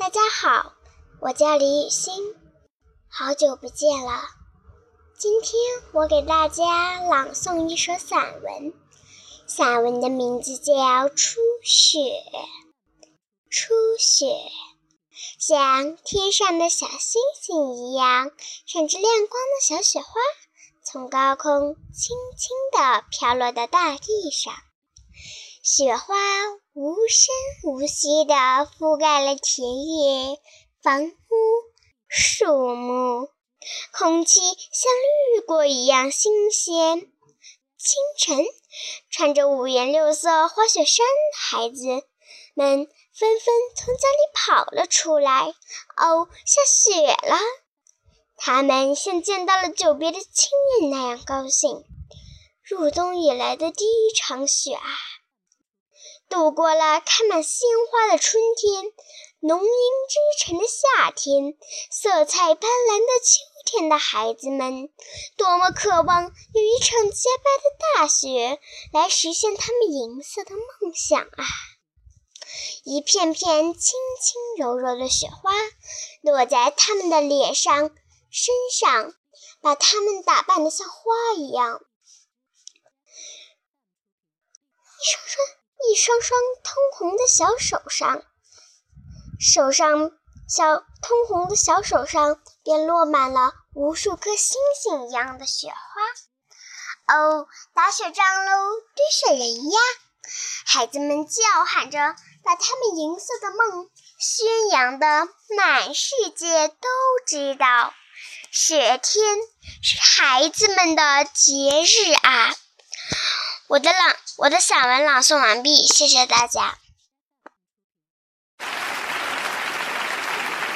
大家好，我叫李雨欣，好久不见了。今天我给大家朗诵一首散文，散文的名字叫《初雪》。初雪，像天上的小星星一样，闪着亮光的小雪花，从高空轻轻地飘落到大地上。雪花无声无息地覆盖了田野、房屋、树木，空气像绿过一样新鲜。清晨，穿着五颜六色滑雪衫的孩子们纷纷从家里跑了出来。哦，下雪了！他们像见到了久别的亲人那样高兴。入冬以来的第一场雪啊！度过了开满鲜花的春天，浓荫织成的夏天，色彩斑斓的秋天的孩子们，多么渴望有一场洁白的大雪来实现他们银色的梦想啊！一片片轻轻柔柔的雪花落在他们的脸上、身上，把他们打扮得像花一样。一双双。一双双通红的小手上，手上小通红的小手上便落满了无数颗星星一样的雪花。哦，打雪仗喽，堆雪人呀！孩子们叫喊着，把他们银色的梦宣扬的满世界都知道。雪天是孩子们的节日啊！我的朗，我的散文朗诵完毕，谢谢大家。